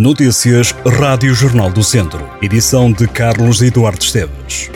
Notícias Rádio Jornal do Centro. Edição de Carlos Eduardo Esteves.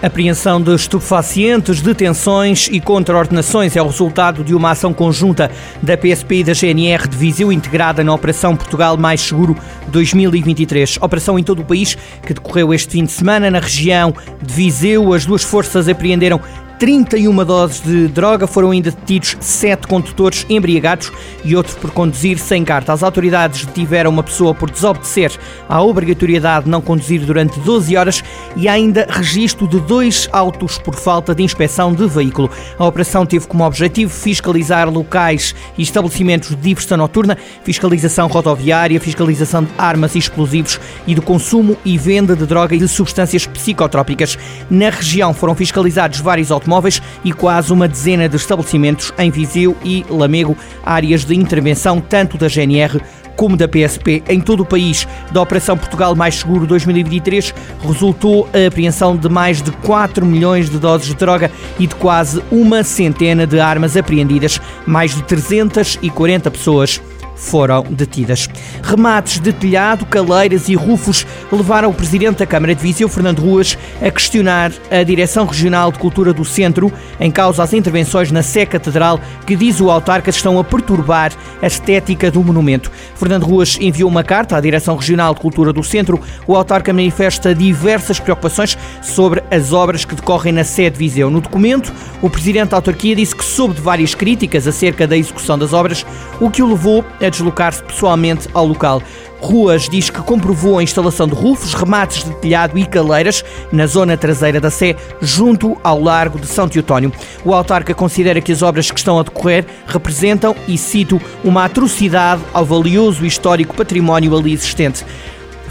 Apreensão de estupefacientes, detenções e contraordenações é o resultado de uma ação conjunta da PSP e da GNR de Viseu, integrada na Operação Portugal Mais Seguro 2023. Operação em todo o país que decorreu este fim de semana. Na região de Viseu, as duas forças apreenderam 31 doses de droga, foram ainda detidos sete condutores embriagados e outro por conduzir sem carta. As autoridades detiveram uma pessoa por desobedecer à obrigatoriedade de não conduzir durante 12 horas e ainda registro de dois autos por falta de inspeção de veículo. A operação teve como objetivo fiscalizar locais e estabelecimentos de diversão noturna, fiscalização rodoviária, fiscalização de armas e explosivos e do consumo e venda de droga e de substâncias psicotrópicas. Na região foram fiscalizados vários automóveis automóveis e quase uma dezena de estabelecimentos em Viseu e Lamego, áreas de intervenção tanto da GNR como da PSP em todo o país. Da Operação Portugal Mais Seguro 2023 resultou a apreensão de mais de 4 milhões de doses de droga e de quase uma centena de armas apreendidas, mais de 340 pessoas foram detidas. Remates de telhado, caleiras e rufos levaram o presidente da Câmara de Viseu, Fernando Ruas, a questionar a Direção Regional de Cultura do Centro em causa as intervenções na Sé Catedral que, diz o autarca, estão a perturbar a estética do monumento. Fernando Ruas enviou uma carta à Direção Regional de Cultura do Centro. O autarca manifesta diversas preocupações sobre as obras que decorrem na Sé de Viseu. No documento, o presidente da autarquia disse que soube de várias críticas acerca da execução das obras, o que o levou a a deslocar-se pessoalmente ao local. Ruas diz que comprovou a instalação de rufos, remates de telhado e caleiras na zona traseira da Sé, junto ao Largo de São Teotónio. O autarca considera que as obras que estão a decorrer representam, e cito, uma atrocidade ao valioso e histórico património ali existente.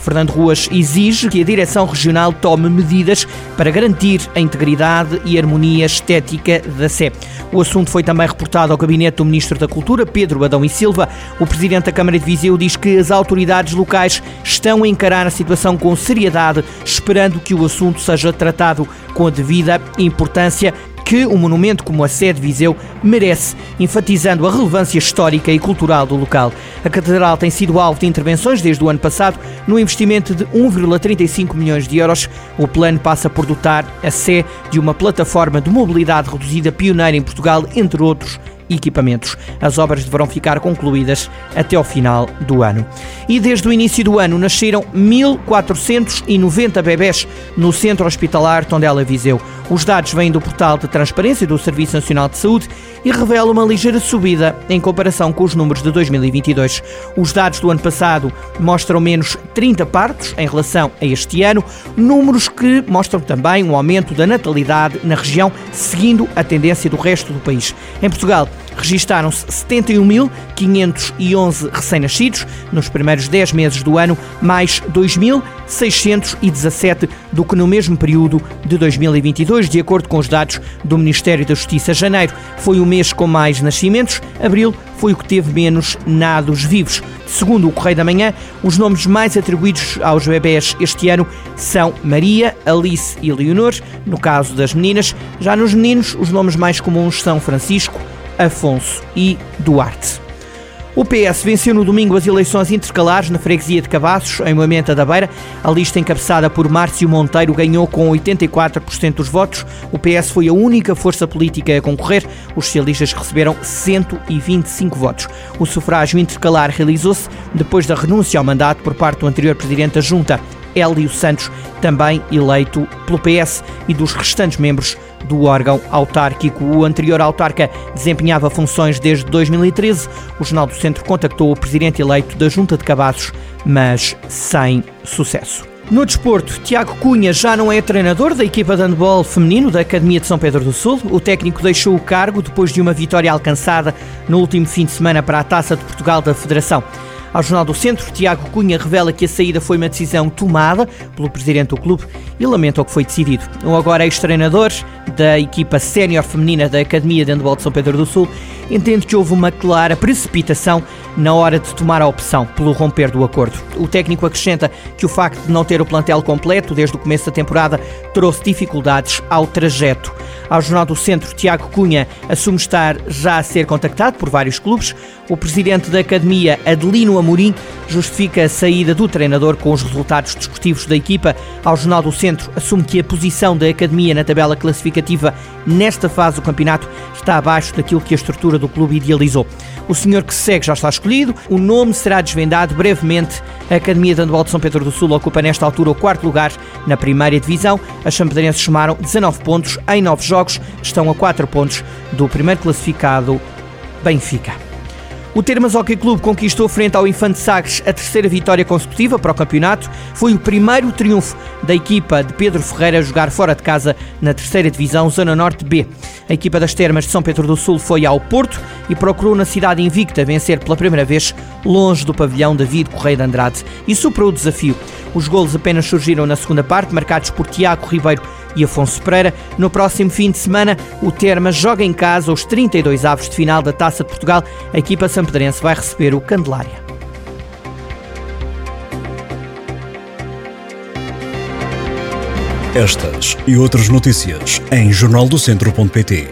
Fernando Ruas exige que a Direção Regional tome medidas para garantir a integridade e harmonia estética da Sé. O assunto foi também reportado ao gabinete do Ministro da Cultura, Pedro Adão e Silva. O Presidente da Câmara de Viseu diz que as autoridades locais estão a encarar a situação com seriedade, esperando que o assunto seja tratado com a devida importância que um monumento como a sede Viseu merece, enfatizando a relevância histórica e cultural do local. A Catedral tem sido alvo de intervenções desde o ano passado, no investimento de 1,35 milhões de euros. O plano passa por dotar a Sé de uma plataforma de mobilidade reduzida pioneira em Portugal, entre outros equipamentos. As obras deverão ficar concluídas até ao final do ano. E desde o início do ano nasceram 1.490 bebés no Centro Hospitalar Tondela Viseu. Os dados vêm do portal de transparência do Serviço Nacional de Saúde e revelam uma ligeira subida em comparação com os números de 2022. Os dados do ano passado mostram menos 30 partos em relação a este ano, números que mostram também um aumento da natalidade na região, seguindo a tendência do resto do país. Em Portugal, registaram-se 71.511 recém-nascidos nos primeiros 10 meses do ano, mais 2.617 do que no mesmo período de 2022, de acordo com os dados do Ministério da Justiça. Janeiro foi o mês com mais nascimentos, abril foi o que teve menos nados vivos. Segundo o Correio da Manhã, os nomes mais atribuídos aos bebés este ano são Maria, Alice e Leonor, no caso das meninas. Já nos meninos, os nomes mais comuns são Francisco, Afonso e Duarte. O PS venceu no domingo as eleições intercalares na freguesia de Cavassos, em Moimenta da Beira. A lista encabeçada por Márcio Monteiro ganhou com 84% dos votos. O PS foi a única força política a concorrer. Os socialistas receberam 125 votos. O sufrágio intercalar realizou-se depois da renúncia ao mandato por parte do anterior presidente da Junta, Hélio Santos, também eleito pelo PS, e dos restantes membros do órgão autárquico. O anterior autarca desempenhava funções desde 2013. O Jornal do Centro contactou o presidente eleito da Junta de Cabazos, mas sem sucesso. No desporto, Tiago Cunha já não é treinador da equipa de handball feminino da Academia de São Pedro do Sul. O técnico deixou o cargo depois de uma vitória alcançada no último fim de semana para a Taça de Portugal da Federação. Ao Jornal do Centro, Tiago Cunha revela que a saída foi uma decisão tomada pelo presidente do clube e lamenta o que foi decidido. O agora ex-treinador da equipa sénior feminina da Academia de Handball de São Pedro do Sul entende que houve uma clara precipitação na hora de tomar a opção pelo romper do acordo. O técnico acrescenta que o facto de não ter o plantel completo desde o começo da temporada trouxe dificuldades ao trajeto. Ao Jornal do Centro, Tiago Cunha assume estar já a ser contactado por vários clubes. O presidente da Academia, Adelino Amorim, justifica a saída do treinador com os resultados desportivos da equipa. Ao Jornal do Centro, assume que a posição da Academia na tabela classificativa nesta fase do campeonato está abaixo daquilo que a estrutura do clube idealizou. O senhor que segue já está escolhido, o nome será desvendado brevemente. A Academia de Handball de São Pedro do Sul ocupa nesta altura o quarto lugar na primeira divisão. As champedrenses somaram 19 pontos em 9 jogos, estão a 4 pontos do primeiro classificado, Benfica. O Termas Hockey Clube conquistou frente ao Infante Sagres a terceira vitória consecutiva para o campeonato. Foi o primeiro triunfo da equipa de Pedro Ferreira a jogar fora de casa na terceira divisão, Zona Norte B. A equipa das Termas de São Pedro do Sul foi ao Porto e procurou na cidade invicta vencer pela primeira vez longe do pavilhão David Correia de Andrade e superou o desafio. Os golos apenas surgiram na segunda parte, marcados por Tiago Ribeiro e Afonso Pereira. No próximo fim de semana, o Terma joga em casa os 32 avos de final da Taça de Portugal. A equipa sampedrense vai receber o Candelária. Estas e outras notícias em jornaldocentro.pt